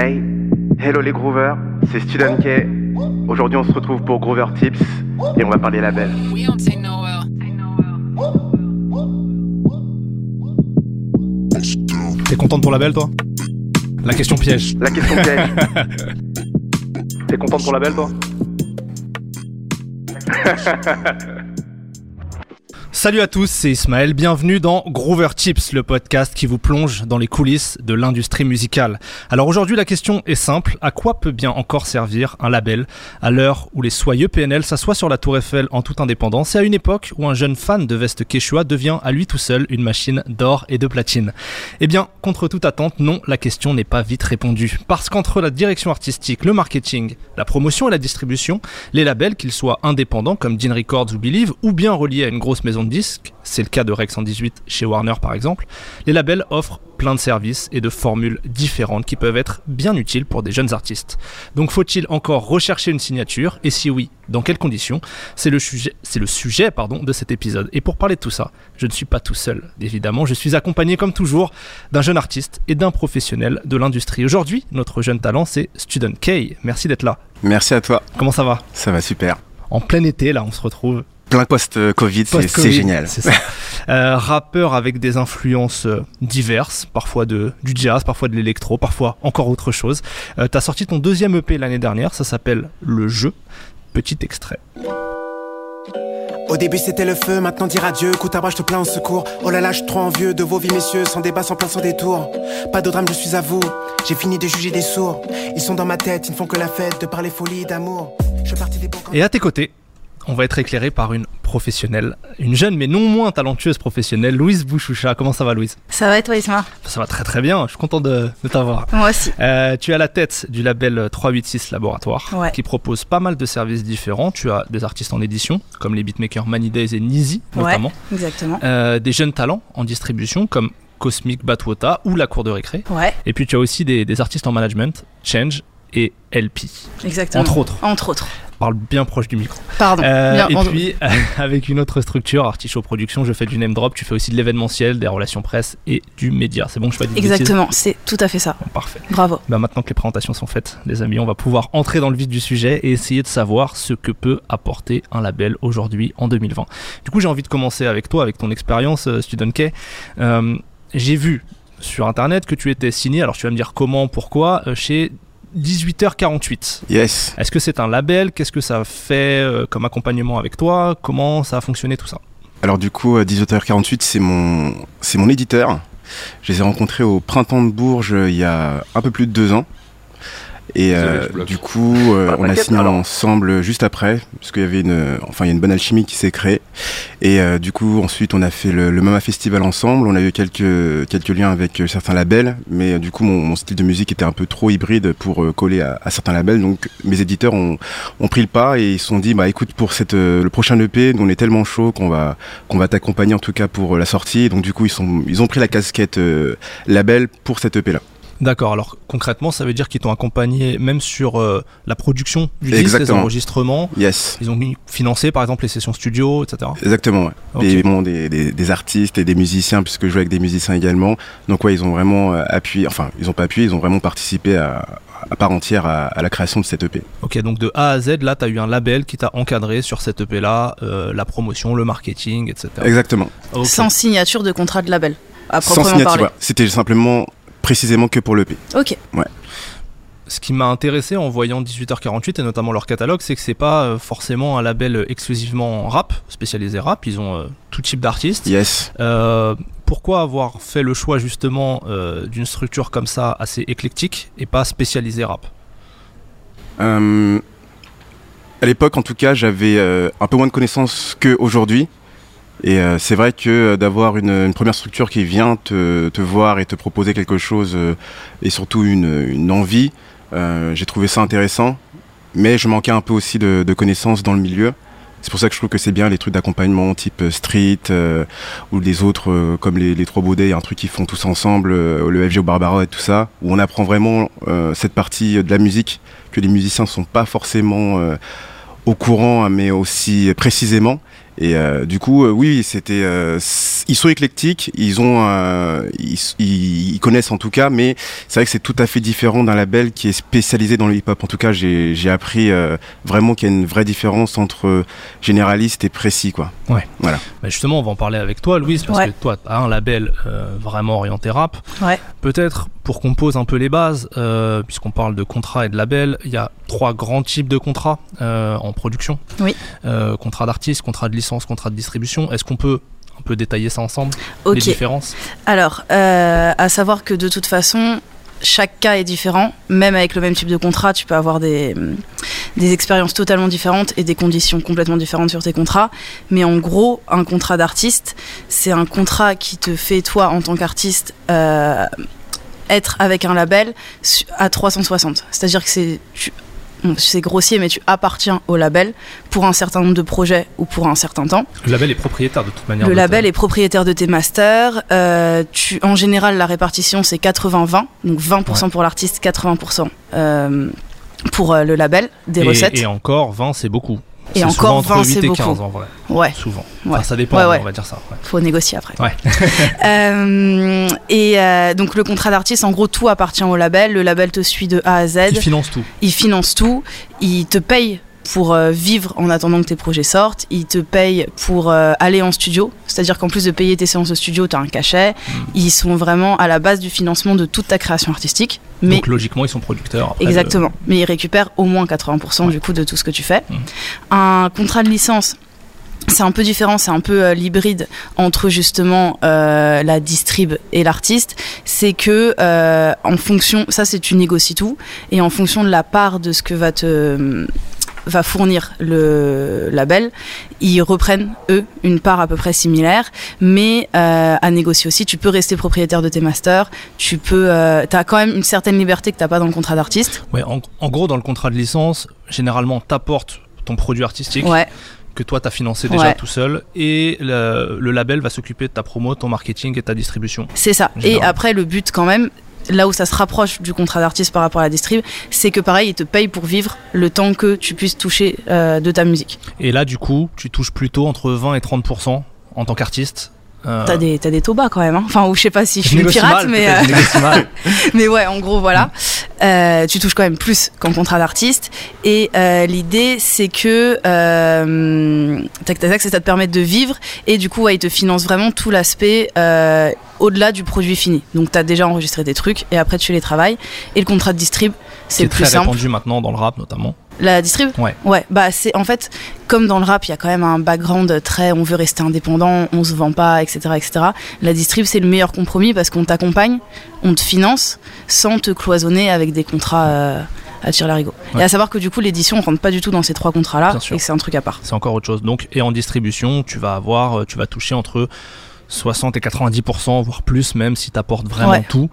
Hey, hello les groovers, c'est Student K. Aujourd'hui on se retrouve pour Groover Tips et on va parler label. T'es content de ton label, toi? La question piège. La question piège. T'es content de ton label toi? Salut à tous, c'est Ismaël, bienvenue dans Groover Tips, le podcast qui vous plonge dans les coulisses de l'industrie musicale. Alors aujourd'hui la question est simple, à quoi peut bien encore servir un label à l'heure où les soyeux PNL s'assoient sur la tour Eiffel en toute indépendance et à une époque où un jeune fan de veste Quechua devient à lui tout seul une machine d'or et de platine? Eh bien, contre toute attente, non, la question n'est pas vite répondue. Parce qu'entre la direction artistique, le marketing, la promotion et la distribution, les labels, qu'ils soient indépendants comme Dean Records ou Believe, ou bien reliés à une grosse maison de disques, c'est le cas de Rex 118 chez Warner par exemple, les labels offrent plein de services et de formules différentes qui peuvent être bien utiles pour des jeunes artistes. Donc faut-il encore rechercher une signature? Et si oui, dans quelles conditions? C'est le sujet, c'est le sujet pardon, de cet épisode. Et pour parler de tout ça, je ne suis pas tout seul, évidemment, je suis accompagné comme toujours d'un jeune artiste et d'un professionnel de l'industrie. Aujourd'hui, notre jeune talent c'est Student K. Merci d'être là. Merci à toi, Comment ça va? Ça va super. En plein été là, on se retrouve Plein post-Covid, c'est- Post-Covid, c'est génial. C'est ça. Euh, rappeur avec des influences euh, diverses, parfois de, du jazz, parfois de l'électro, parfois encore autre chose. Euh, T'as sorti ton deuxième EP l'année dernière, ça s'appelle Le Jeu. Petit extrait. Au début c'était le feu, maintenant dire adieu, coup à bras je te plains au secours. Oh là là, je suis trop envieux de vos vies messieurs, sans débat, sans plan, sans détour. Pas de drame, je suis à vous. J'ai fini de juger des sourds. Ils sont dans ma tête, ils ne font que la fête de parler folie d'amour. Je suis parti des bons Et à tes côtés, on va être éclairé par une professionnelle, une jeune mais non moins talentueuse professionnelle, Louise Bouchoucha. Comment ça va Louise? Ça va et toi Isma Ça va très très bien, je suis content de, de t'avoir. Moi aussi. Euh, tu es à la tête du label 386 Laboratoire, Ouais. qui propose pas mal de services différents. Tu as des artistes en édition, comme les beatmakers Money Days et Nizi, notamment. Ouais, exactement. Euh, des jeunes talents en distribution, comme Cosmic Batwota ou La Cour de Récré. Ouais, Et puis tu as aussi des, des artistes en management, Change et LP, exactement. entre autres. Entre autres. Parle bien proche du micro. Pardon. Euh, Bien, et puis, avec une autre structure, Artichaut Production, je fais du name drop, tu fais aussi de l'événementiel, des relations presse et du média. C'est bon, je fais bêtises Exactement, c'est tout à fait ça. Bon, Parfait. Bravo. Bah maintenant que les présentations sont faites, les amis, on va pouvoir entrer dans le vif du sujet et essayer de savoir ce que peut apporter un label aujourd'hui en 2020. Du coup, j'ai envie de commencer avec toi, avec ton expérience, euh, Student K. Euh, j'ai vu sur internet que tu étais signé, alors tu vas me dire comment, pourquoi, chez 18h48. Yes. Est-ce que c'est un label? Qu'est-ce que ça fait euh, comme accompagnement avec toi? Comment ça a fonctionné tout ça? Alors du coup, euh, 18h48, c'est mon, c'est mon éditeur. Je les ai rencontrés au printemps de Bourges euh, il y a un peu plus de deux ans. Et euh, du coup, euh, on a signé alors. ensemble juste après, parce qu'il y avait une, enfin, il y a une bonne alchimie qui s'est créée. Et euh, du coup, ensuite, on a fait le, le Mama Festival ensemble. On a eu quelques, quelques liens avec certains labels, mais du coup, mon, mon style de musique était un peu trop hybride pour coller à, à certains labels. Donc, mes éditeurs ont, ont pris le pas et ils se sont dit, bah, écoute, pour cette, le prochain EP, nous, on est tellement chaud qu'on va, qu'on va t'accompagner en tout cas pour la sortie. Donc, du coup, ils sont, ils ont pris la casquette label pour cette EP là. D'accord, alors concrètement, ça veut dire qu'ils t'ont accompagné même sur euh, la production du disque, les Exactement. enregistrements. Yes. Ils ont financé par exemple les sessions studio, etc. Exactement, ouais. Ok. Et bon, des, des, des artistes et des musiciens, puisque je joue avec des musiciens également. Donc ouais, ils ont vraiment euh, appuyé, enfin, ils ont pas appuyé, ils ont vraiment participé à, à part entière à, à la création de cette EP. Ok, donc de A à Z, là, tu as eu un label qui t'a encadré sur cette EP-là, euh, la promotion, le marketing, etc. Exactement. Sans signature de contrat de label. À Sans proprement signature, parler. ouais. C'était simplement, précisément que pour l'EP. Ok. Ce qui m'a intéressé en voyant 18h48 et notamment leur catalogue, c'est que c'est pas euh, forcément un label exclusivement rap, spécialisé rap, ils ont euh, tout type d'artistes. Yes. Euh, pourquoi avoir fait le choix justement euh, d'une structure comme ça assez éclectique et pas spécialisé rap? Euh, à l'époque, en tout cas, j'avais euh, un peu moins de connaissances qu'aujourd'hui. Et euh, c'est vrai que euh, d'avoir une, première structure qui vient te, voir et te proposer quelque chose euh, et surtout une, envie, j'ai trouvé ça intéressant. Mais je manquais un peu aussi de, connaissances dans le milieu. C'est pour ça que je trouve que c'est bien les trucs d'accompagnement type street ou les autres comme les, trois baudets, un truc qu'ils font tous ensemble, le FG au Barbara et tout ça, où on apprend vraiment cette partie de la musique que les musiciens sont pas forcément au courant, mais aussi précisément. Et euh, du coup, euh, oui, c'était, euh, ils sont éclectiques, ils ont, euh, ils, connaissent en tout cas, mais c'est vrai que c'est tout à fait différent d'un label qui est spécialisé dans le hip-hop. En tout cas, j'ai j'ai appris euh, vraiment qu'il y a une vraie différence entre généraliste et précis, quoi. Bah, justement, on va en parler avec toi, Louise, parce Ouais. que toi, tu as un label euh, vraiment orienté rap. Ouais. Peut-être pour qu'on pose un peu les bases, euh, puisqu'on parle de contrat et de label, il y a trois grands types de contrats euh, en production. Oui. Euh, contrat d'artiste, contrat de licence, contrat de distribution. Est-ce qu'on peut un peu détailler ça ensemble Les Ok. différences Alors, euh, à savoir que de toute façon, chaque cas est différent. Même avec le même type de contrat, tu peux avoir des, des expériences totalement différentes et des conditions complètement différentes sur tes contrats. Mais en gros, un contrat d'artiste, c'est un contrat qui te fait, toi, en tant qu'artiste, euh, être avec un label à 360. C'est-à-dire que c'est... C'est grossier, mais tu appartiens au label pour un certain nombre de projets ou pour un certain temps. Le label est propriétaire de toute manière. Le label ta- est propriétaire de tes masters. Euh, tu, en général, la répartition, c'est 80-20. Donc 20% pour l'artiste, 80% euh, pour euh, le label, des et, recettes. Et encore, 20, c'est beaucoup. Et encore, souvent entre 20, 8 c'est beaucoup. 15 en vrai. Ouais, Souvent. Ouais. Enfin, ça dépend, Ouais, ouais. on va dire ça. faut négocier après. Ouais. Euh, et euh, donc le contrat d'artiste, en gros, tout appartient au label. Le label te suit de A à Z. Qui finance tout. Il finance tout. Il te paye pour euh, vivre en attendant que tes projets sortent. Il te paye pour euh, aller en studio. C'est-à-dire qu'en plus de payer tes séances de studio, tu as un cachet. Hmm. Ils sont vraiment à la base du financement de toute ta création artistique. Mais Donc logiquement, ils sont producteurs. après, de- Exactement. Mais ils récupèrent au moins 80% du coup de tout ce que tu fais. Mhm. Un contrat de licence. C'est un peu différent, c'est un peu euh, l'hybride entre justement euh, la distrib et l'artiste. C'est que euh, en fonction, ça c'est tu négocies tout, et en fonction de la part de ce que va te va fournir le label, ils reprennent eux une part à peu près similaire, mais euh, à négocier aussi. Tu peux rester propriétaire de tes masters, tu peux, euh, t'as quand même une certaine liberté que t'as pas dans le contrat d'artiste. Ouais, en, en gros, dans le contrat de licence, généralement, t'apportes ton produit artistique Ouais. que toi t'as financé déjà Ouais. tout seul et le, le label va s'occuper de ta promo, ton marketing et ta distribution. C'est ça. Et après, le but quand même, là où ça se rapproche du contrat d'artiste par rapport à la distrib, c'est que pareil, ils te payent pour vivre le temps que tu puisses toucher euh, de ta musique. Et là, du coup, tu touches plutôt entre 20 et 30% en tant qu'artiste. Euh, T'as des, des taux bas quand même. hein. Enfin, ou je sais pas si je suis pirate, mal, mais, euh, mais ouais, en gros, voilà. Euh, tu touches quand même plus qu'en contrat d'artiste. Et euh, l'idée, c'est que euh, tac, tac, tac, c'est ça te permet de vivre. Et du coup, ouais, ils te financent vraiment tout l'aspect euh, au-delà du produit fini. Donc, t'as déjà enregistré tes trucs et après, tu les travailles. Et le contrat de distrib, C'est c'est plus très simple. répandu maintenant dans le rap notamment. La distrib? Ouais. Ouais, bah c'est en fait comme dans le rap, il y a quand même un background très on veut rester indépendant, on se vend pas, etc. etc. La distrib c'est le meilleur compromis parce qu'on t'accompagne, on te finance sans te cloisonner avec des contrats euh, à tir larigot. Ouais. Et à savoir que du coup l'édition rentre pas du tout dans ces trois contrats là et c'est un truc à part. C'est encore autre chose. Donc, et en distribution, tu vas avoir, euh, tu vas toucher entre 60 et 90%, voire plus même si tu apportes vraiment Ouais. tout.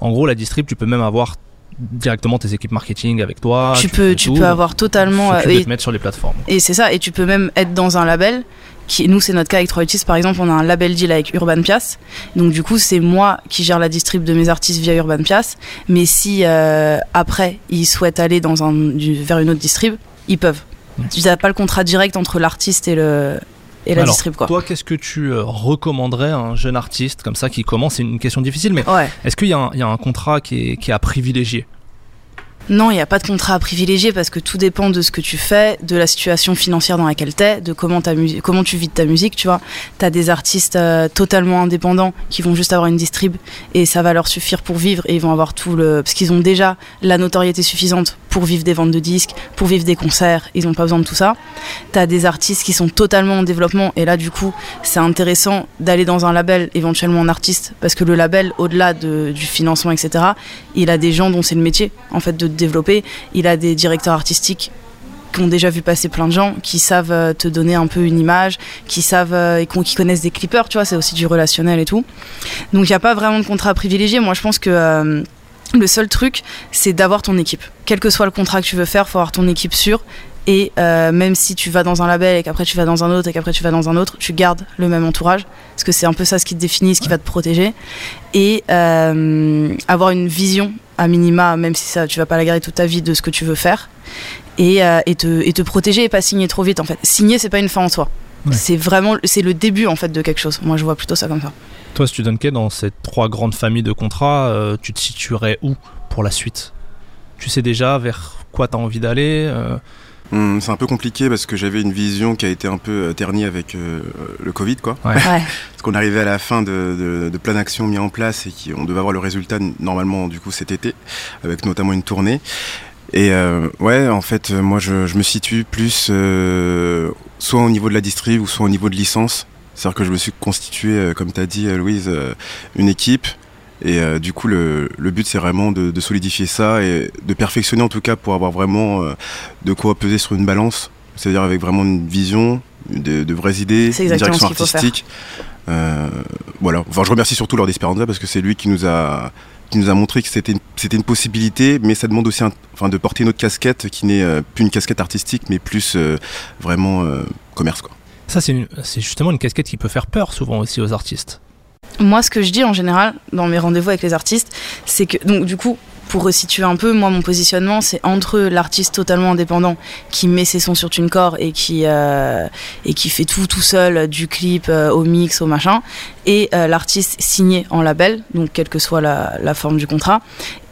En gros, la distrib, tu peux même avoir directement tes équipes marketing avec toi. tu peux tu tout. peux avoir totalement S'occupe euh, et, te mettre sur les plateformes. et c'est ça et tu peux même être dans un label qui nous c'est notre cas avec 3 par exemple on a un label deal avec Urban Pias donc du coup c'est moi qui gère la distrib de mes artistes via Urban Pias mais si euh, après ils souhaitent aller dans un vers une autre distrib ils peuvent tu n'as pas le contrat direct entre l'artiste et le et la Alors, distrib quoi. Toi, qu'est-ce que tu euh, recommanderais à un jeune artiste comme ça qui commence? C'est une question difficile, mais ouais. est-ce qu'il y, a un- il y a un contrat qui est, qui est à privilégier? Non, il n'y a pas de contrat à privilégier parce que tout dépend de ce que tu fais, de la situation financière dans laquelle t'es, de comment, tu vis de ta musique, tu vois. T'as des artistes euh, totalement indépendants qui vont juste avoir une distrib et ça va leur suffire pour vivre et ils vont avoir tout le... Parce qu'ils ont déjà la notoriété suffisante pour vivre des ventes de disques, pour vivre des concerts, ils n'ont pas besoin de tout ça. T'as des artistes qui sont totalement en développement et là du coup c'est intéressant d'aller dans un label, éventuellement en artiste, parce que le label, au-delà de- du financement, etc., il a des gens dont c'est le métier en fait de développer. Il a des directeurs artistiques qui ont déjà vu passer plein de gens, qui savent euh, te donner un peu une image, qui savent euh, et qui connaissent des clippers, tu vois, c'est aussi du relationnel et tout. Donc il n'y a pas vraiment de contrat privilégié. Moi, je pense que euh, le seul truc, c'est d'avoir ton équipe. Quel que soit le contrat que tu veux faire, faut avoir ton équipe sûre. Et euh, même si tu vas dans un label et qu'après tu vas dans un autre et qu'après tu vas dans un autre, tu gardes le même entourage. Parce que c'est un peu ça ce qui te définit, ce qui va te protéger. Et euh, avoir une vision à minima, même si ça, tu vas pas la garder toute ta vie, de ce que tu veux faire. Et, euh, et, te, et te protéger et pas signer trop vite en fait. Signer, c'est pas une fin en soi. Ouais. C'est vraiment c'est le début en fait de quelque chose. Moi je vois plutôt ça comme ça. Toi, Student K, dans ces trois grandes familles de contrats, euh, tu te situerais où pour la suite? Tu sais déjà vers quoi tu as envie d'aller euh, Hum, c'est un peu compliqué parce que j'avais une vision qui a été un peu euh, ternie avec euh, le Covid, quoi. Ouais. Ouais. Parce qu'on arrivait à la fin de, de, de plein d'actions mises en place et qui, on devait avoir le résultat normalement du coup cet été, avec notamment une tournée. Et euh, ouais, en fait, moi je, je me situe plus euh, soit au niveau de la distrib ou soit au niveau de licence. C'est-à-dire que je me suis constitué, comme tu as dit Louise, une équipe. Et euh, du coup, le, le but c'est vraiment de, de solidifier ça et de perfectionner en tout cas pour avoir vraiment euh, de quoi peser sur une balance. C'est-à-dire avec vraiment une vision, de, de vraies idées, une direction ce qu'il faut faire. artistique. Euh, voilà. Enfin, je remercie surtout Lord Esperanza parce que c'est lui qui nous a qui nous a montré que c'était une, c'était une possibilité, mais ça demande aussi un- enfin, de porter notre casquette qui n'est euh, plus une casquette artistique, mais plus euh, vraiment euh, commerce. Quoi. Ça, c'est une- c'est justement une casquette qui peut faire peur souvent aussi aux artistes. Moi, ce que je dis en général dans mes rendez-vous avec les artistes, c'est que, donc, du coup, pour resituer un peu, moi, mon positionnement, c'est entre l'artiste totalement indépendant qui met ses sons sur TuneCore et qui, euh, et qui fait tout tout seul, du clip euh, au mix, au machin, et euh, l'artiste signé en label, donc quelle que soit la, forme du contrat,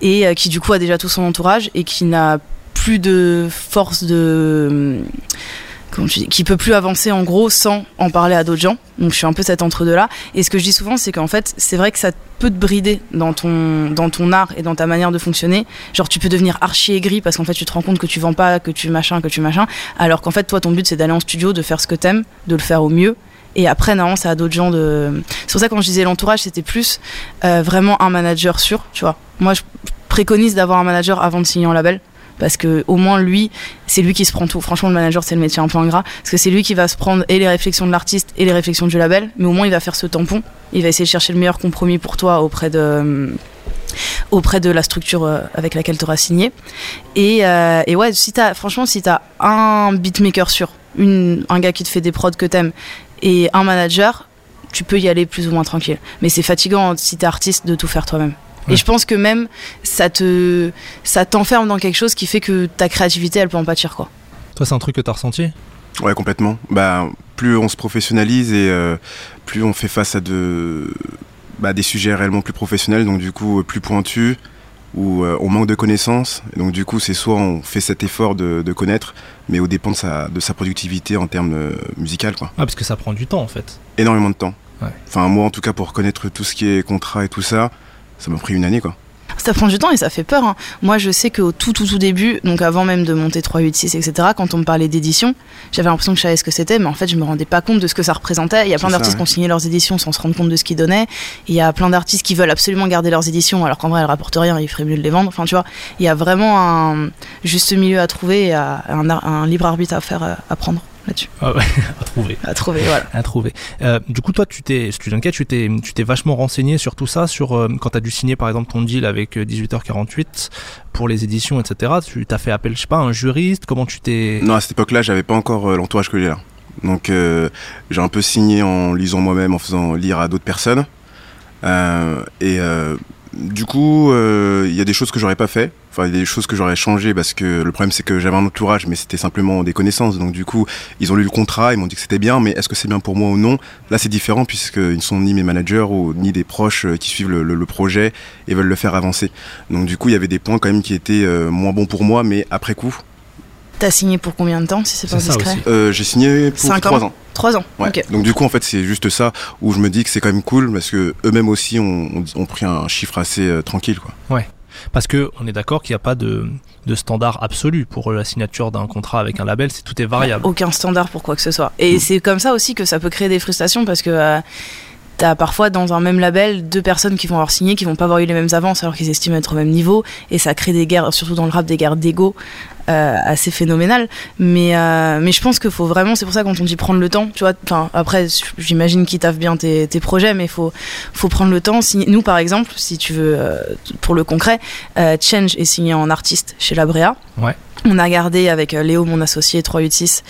et euh, qui, du coup, a déjà tout son entourage et qui n'a plus de force de. Qui peut plus avancer en gros sans en parler à d'autres gens. Donc je suis un peu cet entre-deux là. Et ce que je dis souvent, c'est qu'en fait, c'est vrai que ça peut te brider dans ton, dans ton art et dans ta manière de fonctionner. Genre, tu peux devenir archi aigri parce qu'en fait, tu te rends compte que tu vends pas, que tu machin, que tu machin. Alors qu'en fait, toi, ton but, c'est d'aller en studio, de faire ce que t'aimes, de le faire au mieux. Et après, normalement, c'est à d'autres gens de. C'est pour ça, quand je disais l'entourage, c'était plus euh, vraiment un manager sûr, tu vois. Moi, je préconise d'avoir un manager avant de signer en label. Parce que au moins lui, c'est lui qui se prend tout. Franchement, le manager, c'est le métier un peu ingrat. Parce que c'est lui qui va se prendre et les réflexions de l'artiste et les réflexions du label. Mais au moins, il va faire ce tampon. Il va essayer de chercher le meilleur compromis pour toi auprès de, auprès de la structure euh, avec laquelle tu auras signé. Et, euh, et ouais, si t'as, franchement, si tu as un beatmaker sûr, un gars qui te fait des prods que t'aimes, et un manager, tu peux y aller plus ou moins tranquille. Mais c'est fatigant si t'es artiste de tout faire toi-même. Ouais. Et je pense que même ça te ça t'enferme dans quelque chose qui fait que ta créativité elle peut en pâtir quoi. Toi, c'est un truc que tu as ressenti? Ouais, complètement. Bah, plus on se professionnalise et euh, plus on fait face à de, bah, des sujets réellement plus professionnels, donc du coup euh, plus pointus, où euh, on manque de connaissances. Et donc du coup, c'est soit on fait cet effort de, de connaître, mais au dépend de sa, de sa productivité en termes euh, musical, quoi. Ah, parce que ça prend du temps en fait. Énormément de temps. Ouais. Enfin, moi en tout cas, pour connaître tout ce qui est contrat et tout ça, ça m'a pris une année, quoi. Ça prend du temps et ça fait peur. hein. Moi, je sais qu'au tout, tout, tout début, donc avant même de monter 3, 8, 6, etc., quand on me parlait d'édition, j'avais l'impression que je savais ce que c'était, mais en fait, je me rendais pas compte de ce que ça représentait. Il y a plein d'artistes ouais. qui ont signé leurs éditions sans se rendre compte de ce qu'ils donnaient. Il y a plein d'artistes qui veulent absolument garder leurs éditions, alors qu'en vrai, elles rapportent rien, il ferait mieux de les vendre. Enfin, tu vois, il y a vraiment un juste milieu à trouver et à- un, ar- un libre arbitre à faire, euh, à prendre là-dessus. Ah ouais, à trouver. À trouver, voilà. À trouver. Euh, du coup, toi, tu t'es, Student K, tu t'es, tu t'es vachement renseigné sur tout ça, sur euh, quand tu as dû signer par exemple ton deal avec euh, 18h48 pour les éditions, etc. Tu t'as fait appel, je sais pas, à un juriste? Comment tu t'es. Non, à cette époque-là, j'avais pas encore euh, l'entourage que j'ai là. Donc, euh, j'ai un peu signé en lisant moi-même, en faisant lire à d'autres personnes. Euh, et euh, du coup, euh, il y a des choses que j'aurais pas fait. Enfin, il y a des choses que j'aurais changé parce que le problème, c'est que j'avais un entourage, mais c'était simplement des connaissances. Donc, du coup, ils ont lu le contrat, ils m'ont dit que c'était bien, mais est-ce que c'est bien pour moi ou non? Là, c'est différent puisqu'ils ne sont ni mes managers ou ni des proches euh, qui suivent le, le- le projet et veulent le faire avancer. Donc, du coup, il y avait des points quand même qui étaient euh, moins bons pour moi, mais après coup, T'as signé pour combien de temps, si c'est pas discret? euh, j'ai signé pour Cinq trois ans ans. 3 ans. Ouais. Ok. Donc du coup en fait c'est juste ça où je me dis que c'est quand même cool parce que eux-mêmes aussi ont, pris un chiffre assez euh, tranquille quoi. Parce que on est d'accord qu'il n'y a pas de, de standard absolu pour la signature d'un contrat avec un label, c'est tout est variable. aucun standard pour quoi que ce soit. Et Mm. c'est comme ça aussi que ça peut créer des frustrations parce que euh, t'as parfois dans un même label deux personnes qui vont avoir signé qui vont pas avoir eu les mêmes avances alors qu'ils estiment être au même niveau et ça crée des guerres, surtout dans le rap, des guerres d'ego euh, assez phénoménal. Mais, euh, mais je pense qu'il faut vraiment, c'est pour ça quand on dit prendre le temps, tu vois, enfin, après, j'imagine qu'ils taffent bien tes, tes, projets, mais il faut, faut prendre le temps. Si, nous, par exemple, si tu veux, euh, pour le concret, euh, Change est signé en artiste chez La Brea. Ouais. On a gardé avec Léo, mon associé 386,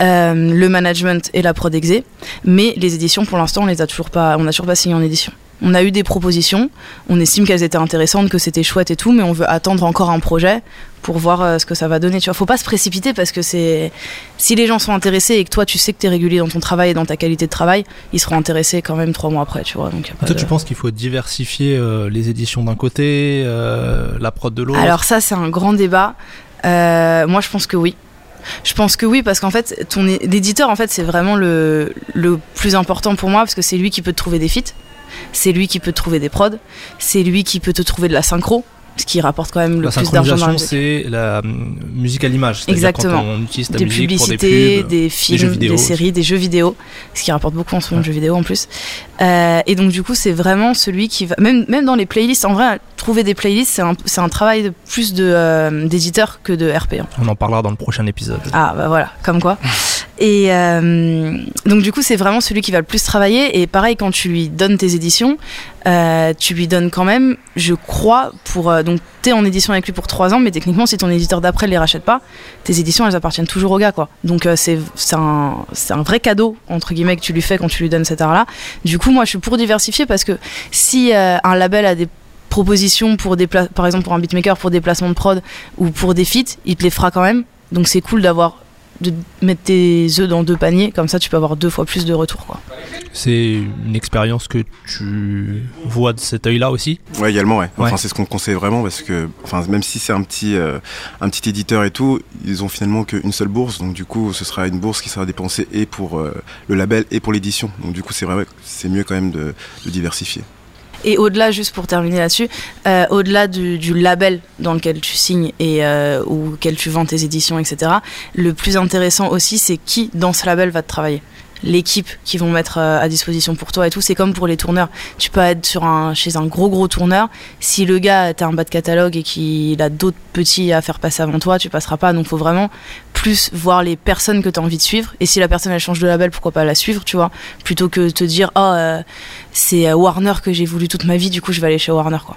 euh, le management et la prod exé, mais les éditions, pour l'instant, on les a toujours pas, on a toujours pas signé en édition. On a eu des propositions, on estime qu'elles étaient intéressantes, que c'était chouette et tout, mais on veut attendre encore un projet pour voir euh, ce que ça va donner. Tu vois, faut pas se précipiter parce que c'est si les gens sont intéressés et que toi tu sais que tu es régulier dans ton travail et dans ta qualité de travail, ils seront intéressés quand même trois mois après, tu vois. Donc, toi, de... tu penses qu'il faut diversifier euh, les éditions d'un côté, euh, la prod de l'autre? Alors ça, c'est un grand débat. Euh, moi, je pense que oui. Je pense que oui, parce qu'en fait, ton l'éditeur, en fait, c'est vraiment le, le plus important pour moi, parce que c'est lui qui peut te trouver des feats, c'est lui qui peut te trouver des prods, c'est lui qui peut te trouver de la synchro, ce qui rapporte quand même le la plus d'argent dans la musique. c'est la hum, musique à l'image. Exactement. Quand on utilise ta des musique publicités, pour des, pubs, des films, vidéo des séries, des jeux vidéo, ce qui rapporte beaucoup en ce moment Ouais. jeux vidéo en plus. Euh, et donc du coup, c'est vraiment celui qui va, même même dans les playlists, en vrai, trouver des playlists, c'est un, c'est un travail de plus de euh, d'éditeur que de RP. hein. On en parlera dans le prochain épisode. Ah bah voilà, comme quoi. Et euh, donc du coup, c'est vraiment celui qui va le plus travailler. Et pareil, quand tu lui donnes tes éditions, euh, tu lui donnes quand même, je crois, pour euh, donc t'es en édition avec lui pour trois ans, mais techniquement, si ton éditeur d'après les rachète pas, tes éditions elles appartiennent toujours au gars, quoi. Donc euh, c'est un un vrai cadeau entre guillemets que tu lui fais quand tu lui donnes cet art-là. Du coup, moi, je suis pour diversifier parce que si un label a des propositions pour des par exemple pour un beatmaker pour des placements de prod ou pour des feats, il te les fera quand même. Donc c'est cool d'avoir de mettre tes œufs dans deux paniers, comme ça tu peux avoir deux fois plus de retours. Quoi. C'est une expérience que tu vois de cet œil-là aussi Ouais, également, ouais. Enfin, Ouais. c'est ce qu'on conseille vraiment parce que, enfin, même si c'est un petit, euh, un petit éditeur et tout, ils ont finalement qu'une seule bourse. Donc, du coup, ce sera une bourse qui sera dépensée et pour euh, le label et pour l'édition. Donc, du coup, c'est vrai, que c'est mieux quand même de, de diversifier. Et au-delà, juste pour terminer là-dessus, euh, au-delà du, label dans lequel tu signes et euh, auquel tu vends tes éditions, etc., le plus intéressant aussi, c'est qui dans ce label va te travailler. L'équipe qui vont mettre euh, à disposition pour toi et tout, c'est comme pour les tourneurs. Tu peux être sur un, chez un gros gros tourneur. Si le gars t'as un bas de catalogue et qu'il a d'autres petits à faire passer avant toi, tu passeras pas. Donc faut vraiment plus voir les personnes que tu as envie de suivre. Et si la personne elle change de label, pourquoi pas la suivre, tu vois, plutôt que te dire oh euh, c'est euh, Warner que j'ai voulu toute ma vie, du coup je vais aller chez Warner quoi.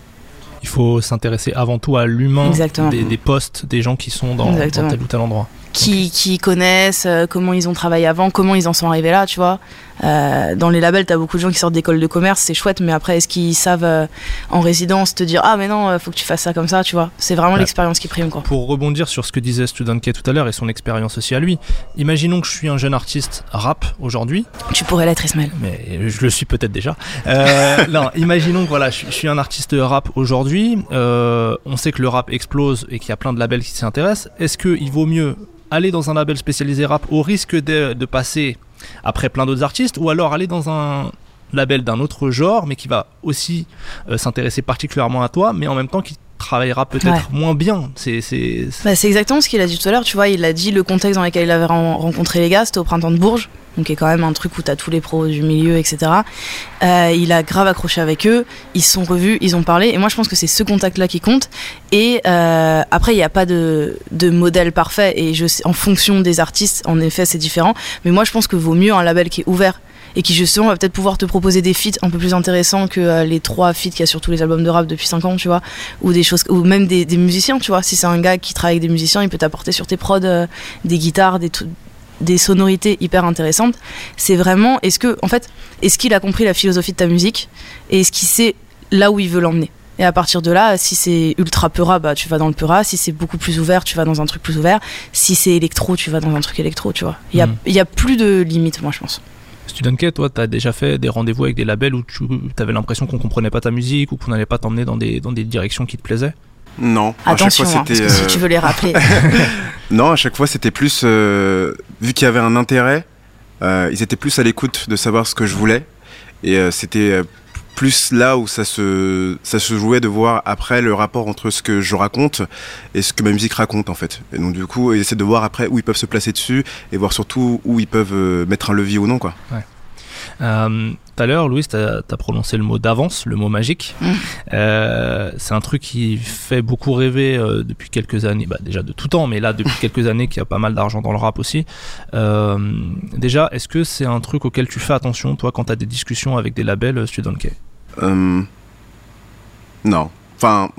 Il faut s'intéresser avant tout à l'humain des, des postes, des gens qui sont dans, dans tel ou tel endroit. Qui, qui connaissent, euh, comment ils ont travaillé avant, comment ils en sont arrivés là, tu vois. Euh, dans les labels, t'as beaucoup de gens qui sortent d'école de commerce, c'est chouette, mais après, est-ce qu'ils savent euh, en résidence te dire ah mais non, faut que tu fasses ça comme ça, tu vois. C'est vraiment Ouais. l'expérience qui prime quoi. Pour rebondir sur ce que disait Student K tout à l'heure et son expérience aussi à lui, imaginons que je suis un jeune artiste rap aujourd'hui, Tu pourrais l'être Ismaël. mais je le suis peut-être déjà. Euh, non, imaginons que voilà, je, je suis un artiste rap aujourd'hui. on sait que le rap explose et qu'il y a plein de labels qui s'y intéressent. Est-ce qu'il vaut mieux aller dans un label spécialisé rap au risque de, passer après plein d'autres artistes, ou alors aller dans un label d'un autre genre, mais qui va aussi euh, s'intéresser particulièrement à toi, mais en même temps qui travaillera peut-être Ouais. moins bien. C'est Bah, c'est exactement ce qu'il a dit tout à l'heure, tu vois, il a dit le contexte dans lequel il avait ren- rencontré les gars, c'était au printemps de Bourges, donc qui est quand même un truc où t'as tous les pros du milieu, etc. Euh, il a grave accroché avec eux, ils se sont revus, ils ont parlé, et moi je pense que c'est ce contact-là qui compte. Et euh, après, il n'y a pas de, de modèle parfait, et je sais, en fonction des artistes, en effet, c'est différent, mais moi je pense que vaut mieux un label qui est ouvert et qui justement va peut-être pouvoir te proposer des feats un peu plus intéressants que euh, les trois feats qu'il y a sur tous les albums de rap depuis 5 ans, tu vois, ou des choses, ou même des, des musiciens, tu vois. Si c'est un gars qui travaille avec des musiciens, il peut t'apporter sur tes prods euh, des guitares, des, sonorités hyper intéressantes. C'est vraiment, est-ce que, en fait, est-ce qu'il a compris la philosophie de ta musique et est-ce qu'il sait là où il veut l'emmener? Et à partir de là, si c'est ultra peura, bah tu vas dans le peura. Si c'est beaucoup plus ouvert, tu vas dans un truc plus ouvert. Si c'est électro, tu vas dans un truc électro, tu vois. Il y a, y a plus de limites, moi, je pense. Student K, toi, t'as déjà fait des rendez-vous avec des labels où tu avais l'impression qu'on comprenait pas ta musique ou qu'on n'allait pas t'emmener dans des, dans des directions qui te plaisaient? Non. à chaque Attention, fois, hein, parce c'était. que si euh, tu veux les rappeler. Non, à chaque fois, c'était plus. euh, vu qu'il y avait un intérêt, euh, ils étaient plus à l'écoute de savoir ce que je voulais. Et euh, c'était euh, plus là où ça se, ça se jouait de voir après le rapport entre ce que je raconte et ce que ma musique raconte, en fait. Et donc, du coup, essaient de voir après où ils peuvent se placer dessus et voir surtout où ils peuvent euh, mettre un levier ou non, quoi. Euh, tout à l'heure, Louis, tu as, prononcé le mot d'avance, le mot magique. Mm. Euh, c'est un truc qui fait beaucoup rêver euh, depuis quelques années, bah, déjà de tout temps, mais là depuis quelques années qu'il y a pas mal d'argent dans le rap aussi. Euh, déjà, est-ce que c'est un truc auquel tu fais attention, toi, quand tu as des discussions avec des labels Student K? Non. Enfin,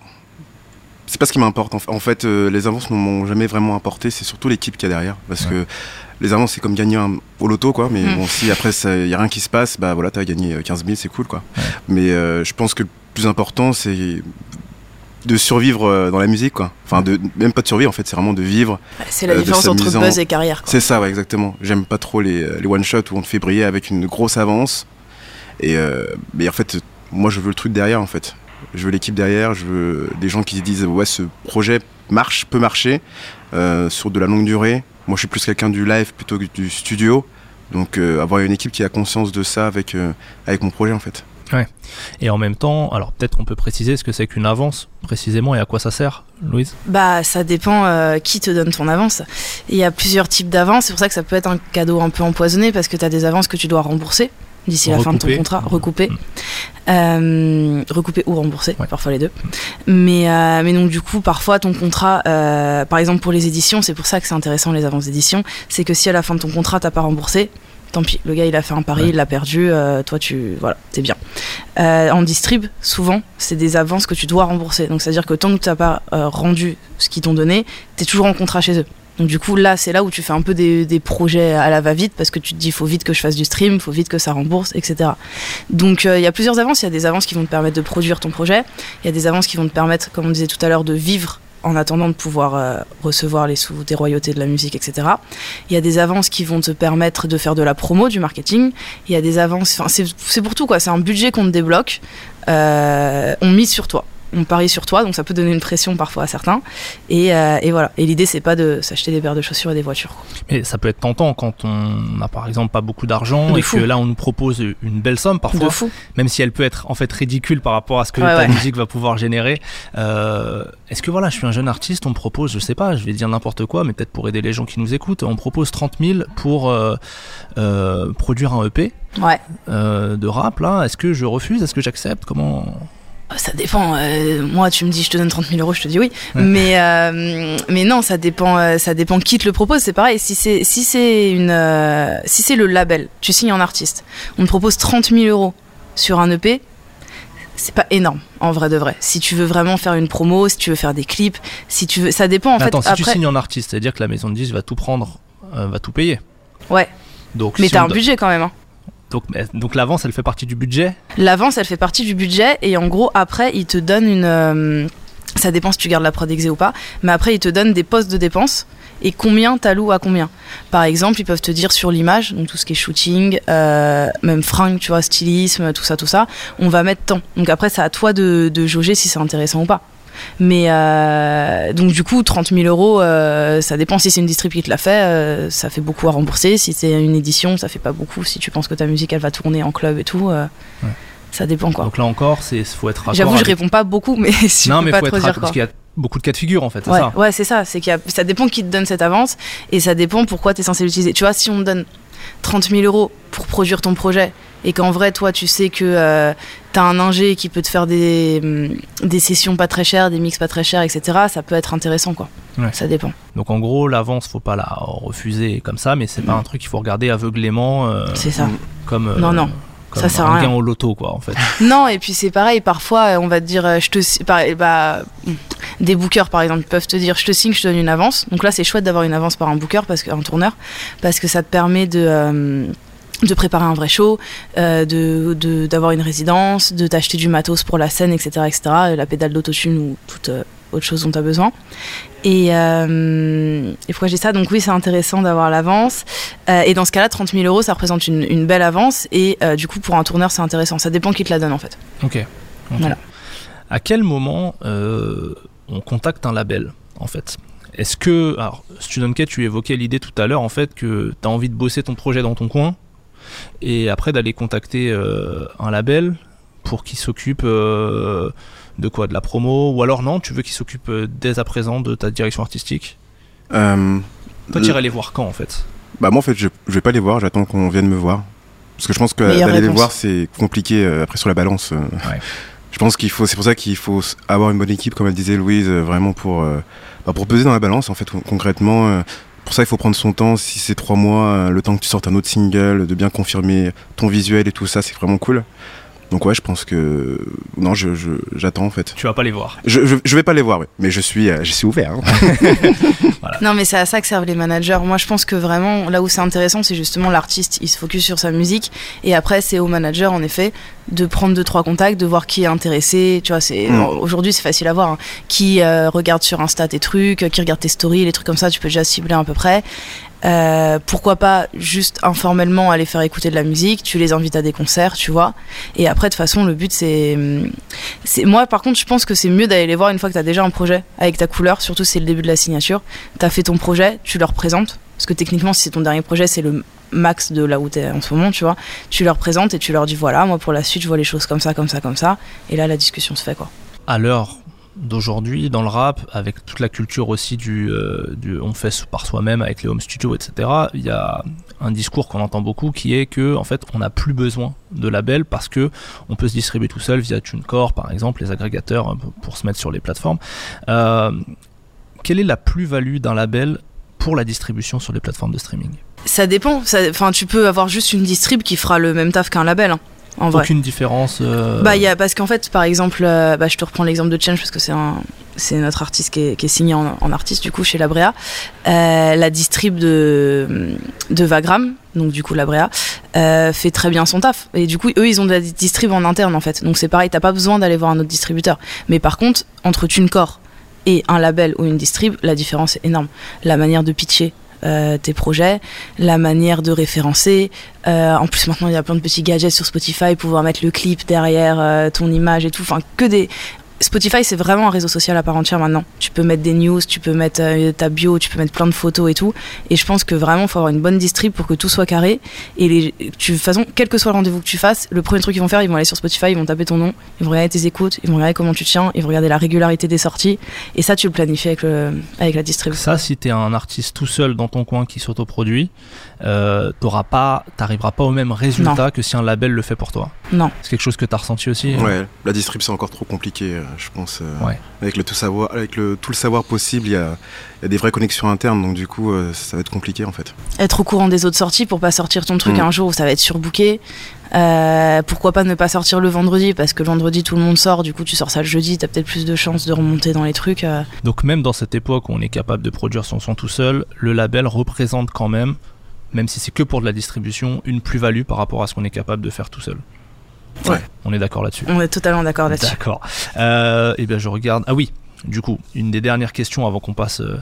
c'est pas ce qui m'importe. En fait, les avances ne m'ont jamais vraiment importé. C'est surtout l'équipe qui est derrière. Parce que les avances, c'est comme gagner un, au loto, quoi. Mais mm. bon, si après, il n'y a rien qui se passe, bah voilà, t'as gagné 15 000, c'est cool, quoi. Mais euh, je pense que le plus important, c'est de survivre euh, dans la musique, quoi. Enfin, de, même pas de survivre, en fait, c'est vraiment de vivre. C'est la euh, différence entre buzz et carrière. C'est ça, ouais, exactement. J'aime pas trop les, les one-shots où on te fait briller avec une grosse avance. Et mais en fait, moi, je veux le truc derrière, en fait. Je veux l'équipe derrière, je veux des gens qui se disent, ouais, ce projet marche, peut marcher sur de la longue durée. Moi, je suis plus quelqu'un du live plutôt que du studio. Donc, euh, avoir une équipe qui a conscience de ça avec, euh, avec mon projet, en fait. Ouais. Et en même temps, alors peut-être qu'on peut préciser ce que c'est qu'une avance précisément et à quoi ça sert, Louise? Bah, ça dépend euh, qui te donne ton avance. Il y a plusieurs types d'avances. C'est pour ça que ça peut être un cadeau un peu empoisonné parce que tu as des avances que tu dois rembourser d'ici la fin de ton contrat, recouper. Mm. Euh, recouper ou rembourser, parfois les deux. Mais, euh, mais donc du coup, parfois ton contrat, euh, par exemple pour les éditions, c'est pour ça que c'est intéressant les avances d'édition, c'est que si à la fin de ton contrat t'as pas remboursé, tant pis, le gars il a fait un pari, il l'a perdu, toi tu, voilà, c'est bien. en distrib, souvent, c'est des avances que tu dois rembourser. Donc c'est à dire que tant que tu n'as pas rendu ce qu'ils t'ont donné, tu es toujours en contrat chez eux. Donc du coup là c'est là où tu fais un peu des, projets à la va-vite parce que tu te dis faut vite que je fasse du stream, faut vite que ça rembourse, etc. Donc euh, il y a plusieurs avances, il y a des avances qui vont te permettre de produire ton projet, il y a des avances qui vont te permettre, comme on disait tout à l'heure, de vivre en attendant de pouvoir euh, recevoir les sous des royautés de la musique, etc. Il y a des avances qui vont te permettre de faire de la promo, du marketing. Il y a des avances, c'est pour tout quoi, c'est un budget qu'on te débloque, euh, on mise sur toi on parie sur toi, donc ça peut donner une pression parfois à certains. Et, euh, voilà. Et l'idée, c'est pas de s'acheter des paires de chaussures et des voitures. Mais ça peut être tentant quand on n'a par exemple pas beaucoup d'argent et que là on nous propose une belle somme parfois, même si elle peut être en fait ridicule par rapport à ce que ta musique va pouvoir générer. Euh, est-ce que voilà, je suis un jeune artiste, on me propose, je sais pas, je vais dire n'importe quoi, mais peut-être pour aider les gens qui nous écoutent, on me propose 30 000 pour euh, produire un EP de rap là. Est-ce que je refuse? Est-ce que j'accepte? Comment? Ça dépend. Euh, moi, tu me dis, je te donne 30 000 euros, je te dis oui. Mais, euh, mais non, ça dépend. Euh, ça dépend qui te le propose. C'est pareil. Si c'est si c'est une si c'est le label, tu signes un artiste, on te propose 30 000 euros sur un EP. C'est pas énorme, en vrai de vrai. Si tu veux vraiment faire une promo, si tu veux faire des clips, si tu veux, ça dépend en fait. Attends, si tu signes un artiste, c'est à dire que la maison de 10 va tout prendre, va tout payer. Ouais. Donc, mais t'as un budget quand même. Hein. Donc, donc l'avance, elle fait partie du budget? L'avance, elle fait partie du budget et en gros, après, il te donne une. Euh, ça dépend si tu gardes la prod exé ou pas, mais après, il te donne des postes de dépenses et combien t'alloues à combien. Par exemple, ils peuvent te dire sur l'image, donc tout ce qui est shooting, euh, même fringues, tu vois, stylisme, tout ça, tout ça, on va mettre tant. Donc après, c'est à toi de, de jauger si c'est intéressant ou pas. Mais euh, donc du coup, 30 000 euros, euh, ça dépend si c'est une distrib qui te l'a fait, euh, ça fait beaucoup à rembourser. Si c'est une édition, ça fait pas beaucoup. Si tu penses que ta musique elle va tourner en club et tout. Ça dépend quoi. Donc là encore, c'est faut être. J'avoue, je réponds pas beaucoup, mais si non, mais pas faut être dire parce qu'il y a beaucoup de cas de figure en fait. Ouais, ça ouais, c'est ça. C'est qu'il ça dépend qui te donne cette avance et ça dépend pourquoi tu es censé l'utiliser. Tu vois, si on te donne 30 000 euros pour produire ton projet et qu'en vrai, toi, tu sais que euh, tu as un ingé qui peut te faire des, mm, des sessions pas très chères, des mix pas très chers, etc., ça peut être intéressant, quoi. Ça dépend. Donc en gros, l'avance, faut pas la refuser comme ça, mais c'est pas un truc qu'il faut regarder aveuglément. Euh, c'est ça. Comme, non, non. Euh, ça sert à rien. au loto, quoi, en fait. non, et puis c'est pareil, parfois, on va te dire, je te. Bah, des bookers, par exemple, peuvent te dire, je te signe, je te donne une avance. Donc là, c'est chouette d'avoir une avance par un booker, parce qu'un tourneur, parce que ça te permet de de préparer un vrai show, euh, de d'avoir une résidence, de t'acheter du matos pour la scène, etc., etc., la pédale d'autotune ou toute euh, autre chose dont tu as besoin. Et, euh, et pourquoi j'ai ça? Donc oui, c'est intéressant d'avoir l'avance. Euh, et dans ce cas-là, 30 000 euros, ça représente une, une belle avance. Et du coup, pour un tourneur, c'est intéressant. Ça dépend qui te la donne, en fait. Ok. Voilà. À quel moment on contacte un label, en fait? Est-ce que, alors, Student K, tu évoquais l'idée tout à l'heure, en fait, que tu as envie de bosser ton projet dans ton coin, et après d'aller contacter euh, un label pour qu'il s'occupe euh, de quoi De la promo Ou alors non, tu veux qu'il s'occupe euh, dès à présent de ta direction artistique? Toi, tu irais les voir quand en fait? Bah, moi en fait, je, je vais pas les voir, j'attends qu'on vienne me voir. Parce que je pense que Meilleure d'aller les voir, c'est compliqué euh, après sur la balance. euh. Ouais. Je pense qu'il faut, c'est pour ça qu'il faut avoir une bonne équipe, comme elle disait Louise, vraiment pour, euh, bah, pour peser dans la balance, en fait, con- concrètement. Pour ça, il faut prendre son temps. Si c'est trois mois, euh, le temps que tu sortes un autre single, de bien confirmer ton visuel et tout ça, c'est vraiment cool. Donc ouais, je pense que non, je, je- j'attends en fait. Tu vas pas les voir. Je, je, je vais pas les voir, oui, mais je suis, euh, je suis ouvert. hein. Non, mais c'est à ça que servent les managers. Moi, je pense que vraiment, là où c'est intéressant, c'est justement l'artiste, il se focus sur sa musique. Et après, c'est au manager, en effet, de prendre deux, trois contacts, de voir qui est intéressé. Tu vois, c'est, Mm. aujourd'hui, c'est facile à voir. hein. Qui euh, regarde sur Insta tes trucs, euh, qui regarde tes stories, les trucs comme ça, tu peux déjà cibler à peu près. Euh, pourquoi pas juste informellement aller faire écouter de la musique, tu les invites à des concerts, tu vois. Et après, de toute façon, le but, c'est. c'est Moi, par contre, je pense que c'est mieux d'aller les voir une fois que tu as déjà un projet avec ta couleur, surtout si c'est le début de la signature. Tu as fait ton projet, tu leur présentes. Parce que techniquement, si c'est ton dernier projet, c'est le max de là où tu es en ce moment, tu vois. Tu leur présentes et tu leur dis voilà, moi pour la suite, je vois les choses comme ça, comme ça, comme ça. Et là, la discussion se fait, quoi. À l'heure d'aujourd'hui, dans le rap, avec toute la culture aussi du, euh, on fait par soi-même avec les home studios, etc., il y a un discours qu'on entend beaucoup qui est que en fait on n'a plus besoin de label parce que on peut se distribuer tout seul via TuneCore par exemple, les agrégateurs euh, pour se mettre sur les plateformes. Euh, quelle est la plus-value d'un label pour la distribution sur les plateformes de streaming? Ça dépend. Enfin, tu peux avoir juste une distrib qui fera le même taf qu'un label, hein, en vrai. Aucune différence euh, Bah, y a, parce qu'en fait, par exemple, euh, bah, je te reprends l'exemple de Change parce que c'est un, c'est notre artiste qui est, qui est signé en, en artiste, du coup, chez Labrea. Euh, la distrib de, de Vagram, donc du coup, Labrea, euh, fait très bien son taf. Et du coup, eux, ils ont de la distrib en interne, en fait. Donc c'est pareil, t'as pas besoin d'aller voir un autre distributeur. Mais par contre, entre TuneCore et un label ou une distrib, la différence est énorme. La manière de pitcher. Euh, tes projets, la manière de référencer. Euh, en plus, maintenant, il y a plein de petits gadgets sur Spotify, pouvoir mettre le clip derrière euh, ton image et tout. Enfin, que des. Spotify, c'est vraiment un réseau social à part entière maintenant. Tu peux mettre des news, tu peux mettre euh, ta bio, tu peux mettre plein de photos et tout. Et je pense que vraiment, il faut avoir une bonne distrib pour que tout soit carré. Et les, tu, de toute façon, quel que soit le rendez-vous que tu fasses, le premier truc qu'ils vont faire, ils vont aller sur Spotify, ils vont taper ton nom, ils vont regarder tes écoutes, ils vont regarder comment tu tiens, ils vont regarder la régularité des sorties. Et ça, tu le planifies avec, le, avec la distrib. Ça, si t'es un artiste tout seul dans ton coin qui s'autoproduit, euh, t'auras pas, t'arriveras pas au même résultat que si un label le fait pour toi. Non. C'est quelque chose que t'as ressenti aussi. hein Ouais, la distrib c'est encore trop compliqué, euh, je pense. euh, Ouais. Avec le tout savoir, avec le tout le savoir possible, il y a, il y a des vraies connexions internes, donc du coup, euh, ça va être compliqué en fait. être au courant des autres sorties pour pas sortir ton truc Mm. un jour où ça va être surbooké. Euh, pourquoi pas ne pas sortir le vendredi parce que le vendredi tout le monde sort, du coup tu sors ça le jeudi, t'as peut-être plus de chances de remonter dans les trucs. euh. Donc même dans cette époque où on est capable de produire son son tout seul, le label représente quand même, même si c'est que pour de la distribution, une plus-value par rapport à ce qu'on est capable de faire tout seul. Ouais. On est d'accord là-dessus. On est totalement d'accord là-dessus. D'accord. Euh, et bien je regarde. Ah oui, du coup, une des dernières questions avant qu'on passe euh,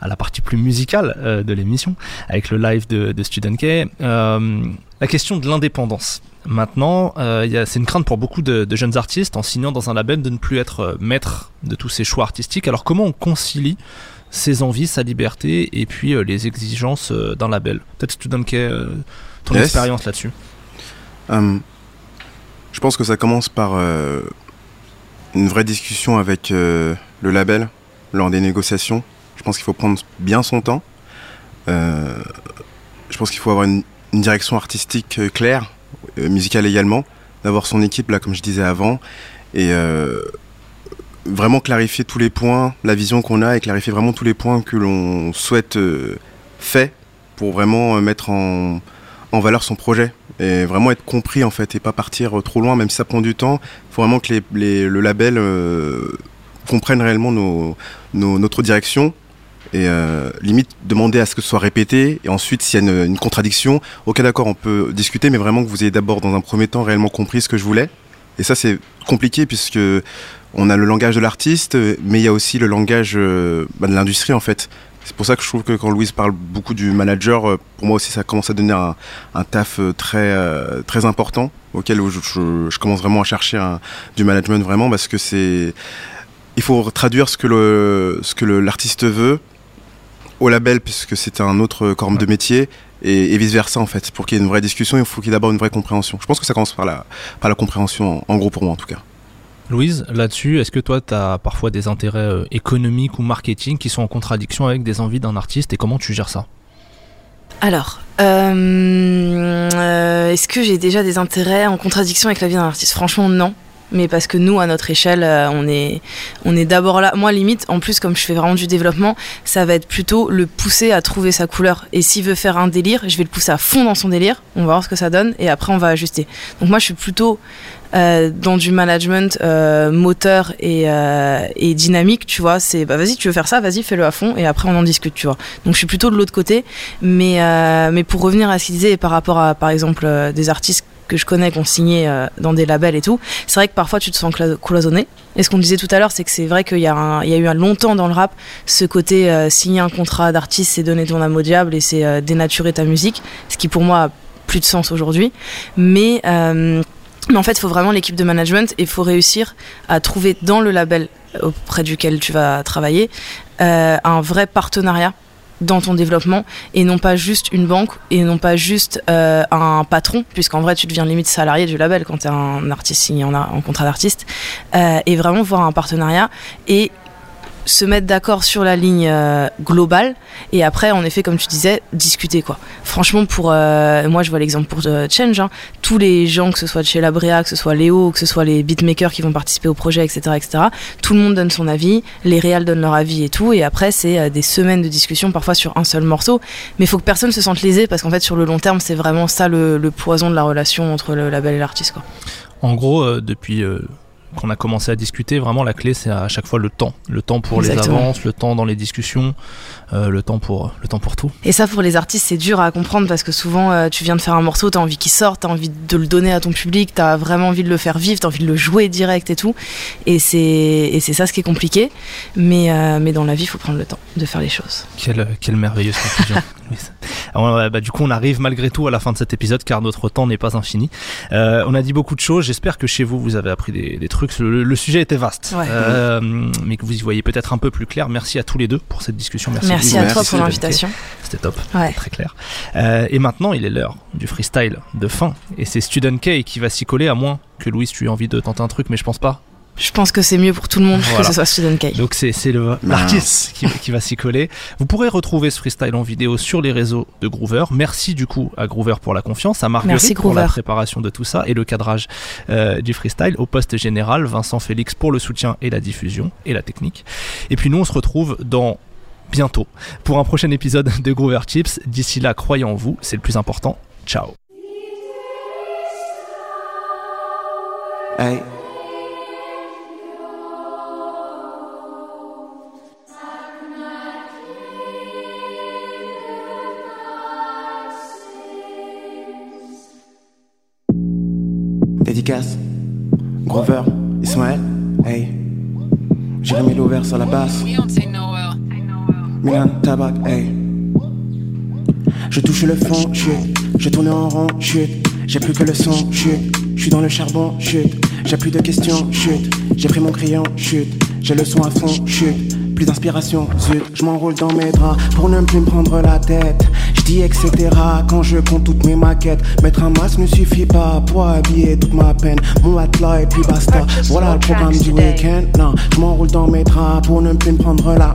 à la partie plus musicale euh, de l'émission, avec le live de, de Student K. Euh, la question de l'indépendance. Maintenant, euh, c'est une crainte pour beaucoup de, de jeunes artistes en signant dans un label de ne plus être maître de tous ses choix artistiques. Alors comment on concilie ses envies, sa liberté et puis euh, les exigences d'un label? Peut-être Student K, euh, ton Yes. expérience là-dessus. Je pense que ça commence par euh, une vraie discussion avec euh, le label lors des négociations. Je pense qu'il faut prendre bien son temps. Euh, je pense qu'il faut avoir une, une direction artistique claire, musicale également, d'avoir son équipe là, comme je disais avant, et vraiment clarifier tous les points, la vision qu'on a, et clarifier vraiment tous les points que l'on souhaite fait pour vraiment mettre en, en valeur son projet et vraiment être compris en fait et pas partir euh, trop loin même si ça prend du temps. Il faut vraiment que les, le label euh, comprenne réellement notre direction et euh, limite demander à ce que ce soit répété. Et ensuite s'il y a une, une contradiction ok d'accord on peut discuter mais vraiment que vous ayez d'abord dans un premier temps réellement compris ce que je voulais. Et ça c'est compliqué puisque on a le langage de l'artiste mais il y a aussi le langage bah, de l'industrie en fait c'est pour ça que je trouve que quand Louise parle beaucoup du manager, euh, pour moi aussi ça commence à donner un, un taf euh, très, euh, très important auquel je, je- je commence vraiment à chercher un- du management vraiment parce que c'est il faut traduire ce que le ce que le- l'artiste veut au label puisque c'est un autre corps de métier et, vice versa en fait. Pour qu'il y ait une vraie discussion il faut qu'il y ait d'abord une vraie compréhension. Je pense que ça commence par la par la compréhension en, en gros pour moi en tout cas Louise, là-dessus, est-ce que toi, tu as parfois des intérêts euh, économiques ou marketing qui sont en contradiction avec des envies d'un artiste et comment tu gères ça? Alors, euh, euh, est-ce que j'ai déjà des intérêts en contradiction avec la vie d'un artiste? Franchement, non. Mais parce que nous, à notre échelle, euh, on est, on est d'abord là. Moi, limite, en plus, comme je fais vraiment du développement, ça va être plutôt le pousser à trouver sa couleur. Et s'il veut faire un délire, je vais le pousser à fond dans son délire. On va voir ce que ça donne et après, on va ajuster. Donc, moi, je suis plutôt euh, dans du management euh, moteur et, dynamique, tu vois. C'est bah, vas-y, tu veux faire ça, vas-y, fais-le à fond et après, on en discute, tu vois. Donc, je suis plutôt de l'autre côté. Mais, mais pour revenir à ce qu'il disait par rapport à, par exemple, des artistes que je connais qui ont signé euh, dans des labels et tout, c'est vrai que parfois tu te sens cloisonné. Et ce qu'on disait tout à l'heure, c'est que c'est vrai qu'il y, a y a eu un longtemps dans le rap ce côté euh, signer un contrat d'artiste, c'est donner ton âme au diable et c'est euh, dénaturer ta musique, ce qui pour moi a plus de sens aujourd'hui. Mais, mais en fait, il faut vraiment l'équipe de management et il faut réussir à trouver dans le label auprès duquel tu vas travailler un vrai partenariat dans ton développement et non pas juste une banque et non pas juste euh, un patron puisqu'en vrai tu deviens limite salarié du label quand tu es un artiste signé en, en contrat d'artiste euh, et vraiment voir un partenariat et se mettre d'accord sur la ligne euh, globale et après en effet comme tu disais discuter quoi. Franchement pour euh, moi je vois l'exemple pour euh, Change hein, tous les gens que ce soit chez Labrea que ce soit Léo que ce soit les beatmakers qui vont participer au projet etc etc tout le monde donne son avis les réals donnent leur avis et tout et après c'est des semaines de discussion parfois sur un seul morceau. Mais il faut que personne se sente lésé parce qu'en fait sur le long terme c'est vraiment ça le, poison de la relation entre le label et l'artiste quoi. En gros depuis qu'on a commencé à discuter, vraiment la clé c'est à chaque fois le temps. Le temps pour Exactement. les avances, le temps dans les discussions, euh, le, temps pour, le temps pour tout. Et ça pour les artistes c'est dur à comprendre parce que souvent euh, tu viens de faire un morceau, tu as envie qu'il sorte, tu as envie de le donner à ton public, tu as vraiment envie de le faire vivre, tu as envie de le jouer direct et tout. Et c'est ça ce qui est compliqué. Mais, euh, mais dans la vie il faut prendre le temps de faire les choses. Quelle, quelle merveilleuse conclusion. Alors, bah, du coup on arrive malgré tout à la fin de cet épisode car notre temps n'est pas infini. On a dit beaucoup de choses, j'espère que chez vous vous avez appris des, des trucs. Le, le, sujet était vaste, ouais. euh, mais que vous y voyez peut-être un peu plus clair. Merci à tous les deux pour cette discussion. Merci, Merci à toi pour l'invitation. C'était top, ouais. très clair. Euh, et maintenant il est l'heure du freestyle de fin et c'est Student K qui va s'y coller à moins que Louis tu aies envie de tenter un truc mais je pense pas. Je pense que c'est mieux pour tout le monde voilà. que ce soit Student K. Donc c'est l'artiste qui, qui, va s'y coller. Vous pourrez retrouver ce freestyle en vidéo sur les réseaux de Groover. Merci du coup à Groover pour la confiance, à Marguerite pour la préparation de tout ça et le cadrage euh, du freestyle, au poste général, Vincent Félix pour le soutien et la diffusion et la technique. Et puis nous on se retrouve dans bientôt pour un prochain épisode de Groover Chips. D'ici là, croyez en vous, c'est le plus important. Ciao. Hey. Dédicace, Grover, Ismaël, hey. Jérémy Lover sur la basse. Milan Tabac, hey. Je touche le fond, chute. Je tourne en rond, chute. J'ai plus que le son, chute. Je suis dans le charbon, chute. J'ai plus de questions, chute. J'ai pris mon crayon, chute. J'ai le son à fond, chute plus d'inspiration, zut, je m'enroule dans mes draps pour ne plus me prendre la tête. Dis etc. quand je compte toutes mes maquettes. Mettre un masque ne suffit pas pour habiller toute ma peine. Mon matelas et puis basta. Voilà le programme du week-end. Non, je m'enroule dans mes draps pour ne plus me prendre la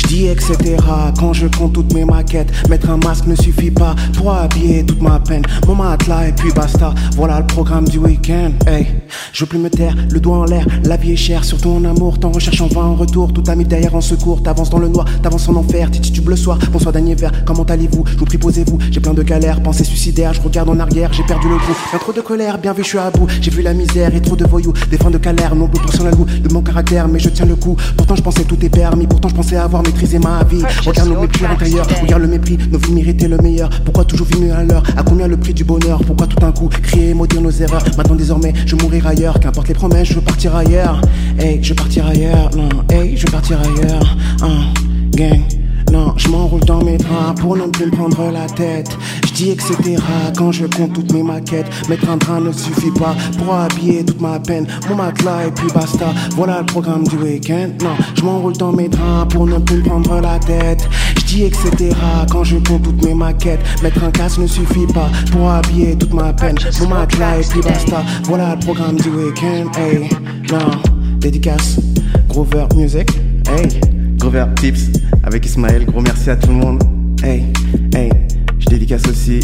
je dis etc. quand je compte toutes mes maquettes. Mettre un masque ne suffit pas pour habiller toute ma peine. Mon matelas et puis basta. Voilà le programme du week-end. Hey, je veux plus me taire, le doigt en l'air. La vie est chère, surtout en amour. T'en recherches en vain en retour. Tout ami derrière en secours. T'avances dans le noir, t'avances en enfer. Titubes le soir. Bonsoir dernier verre. Comment allez-vous? Je vous prie, posez-vous. J'ai plein de galères, pensées suicidaires. Je regarde en arrière, j'ai perdu le goût. Un trop de colère, bien vu, je suis à bout. J'ai vu la misère et trop de voyous. Des freins de calère, non pour goût de mon caractère, mais je tiens le coup. Pourtant, je pensais tout est permis. Pourtant, je pensais avoir maîtrisé ma vie. Regarde nos mépris intérieurs, regarde le mépris, nos vies méritaient le meilleur. Pourquoi toujours vivre à l'heure? À combien le prix du bonheur? Pourquoi tout un coup crier, maudire nos erreurs? Maintenant désormais, je mourrai ailleurs. Qu'importe les promesses, je veux partir ailleurs. Hey, je veux partir ailleurs. Non, hey, je veux partir ailleurs. Uh, gang. Non, je m'enroule dans mes draps pour ne plus me prendre la tête. Je dis etc. quand je compte toutes mes maquettes. Mettre un drap ne suffit pas pour habiller toute ma peine. Mon matelas et puis basta. Voilà le programme du week-end. Non, je m'enroule dans mes draps pour ne plus me prendre la tête. Je dis etc. quand je compte toutes mes maquettes. Mettre un casque ne suffit pas pour habiller toute ma peine. Mon matelas et puis basta. Voilà le programme du week-end. Hey, non, dédicace. Grover Music. Hey. Grover Tips avec Ismaël. Gros merci à tout le monde. Hey, hey, je dédicace aussi.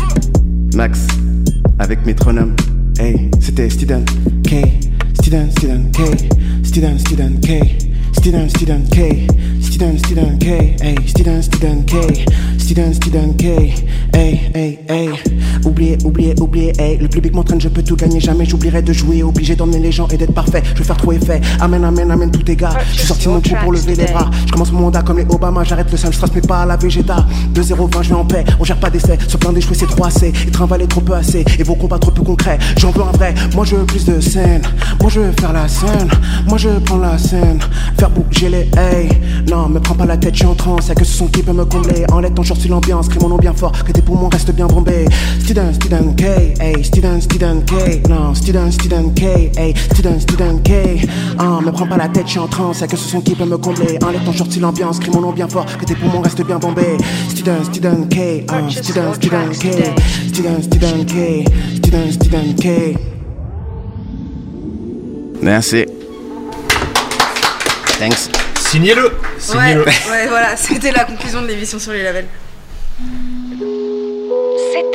Max, avec métronome. Hey, c'était Student K. Student, Student K. Student, Student K. Student, Student K. Student, Student K. Hey, Student, Student K. Student, Student K. Hey, hey, hey. Oubliez, oubliez, oubliez, hey. Le public m'entraîne, je peux tout gagner. Jamais j'oublierai de jouer. Obligé d'emmener les gens et d'être parfait. Je vais faire trop effet. Amen, amen, amen, tout gars. Je suis sorti mon trou pour lever les bras. Je commence mon mandat comme les Obama. J'arrête le seul stress, mais pas à la Vegeta. 2-0-20, je vais en paix. On gère pas d'essai. Ce plan d'échouer, c'est trop assez. Et trimballer trop peu assez. Et vos combats trop peu concrets. J'en veux un vrai. Moi, je veux plus de scène. Moi, je veux faire la scène. Moi, je prends la scène. Faire bouger les hey. Non, me prends pas la tête, je suis en transe. Y'a que ce son qui peut me combler. Ton short sur l'ambiance. Crie mon nom bien fort. Que tes poumons restent bien bombés. Student, student K. Hey, student, student K. Non, student, student K. Hey, student, student K. Ah, me prends pas la tête, je suis en transe. Y'a que ce son qui peut me combler. Enlève ton short sur l'ambiance. Crie mon nom bien fort. Que tes poumons restent bien bombés. Student, student K. Ah, student, student K. Student, student K. Student, student K. Merci. Thanks. Signez-le Ouais, Signez-le ouais, voilà, c'était la conclusion de l'émission sur les labels.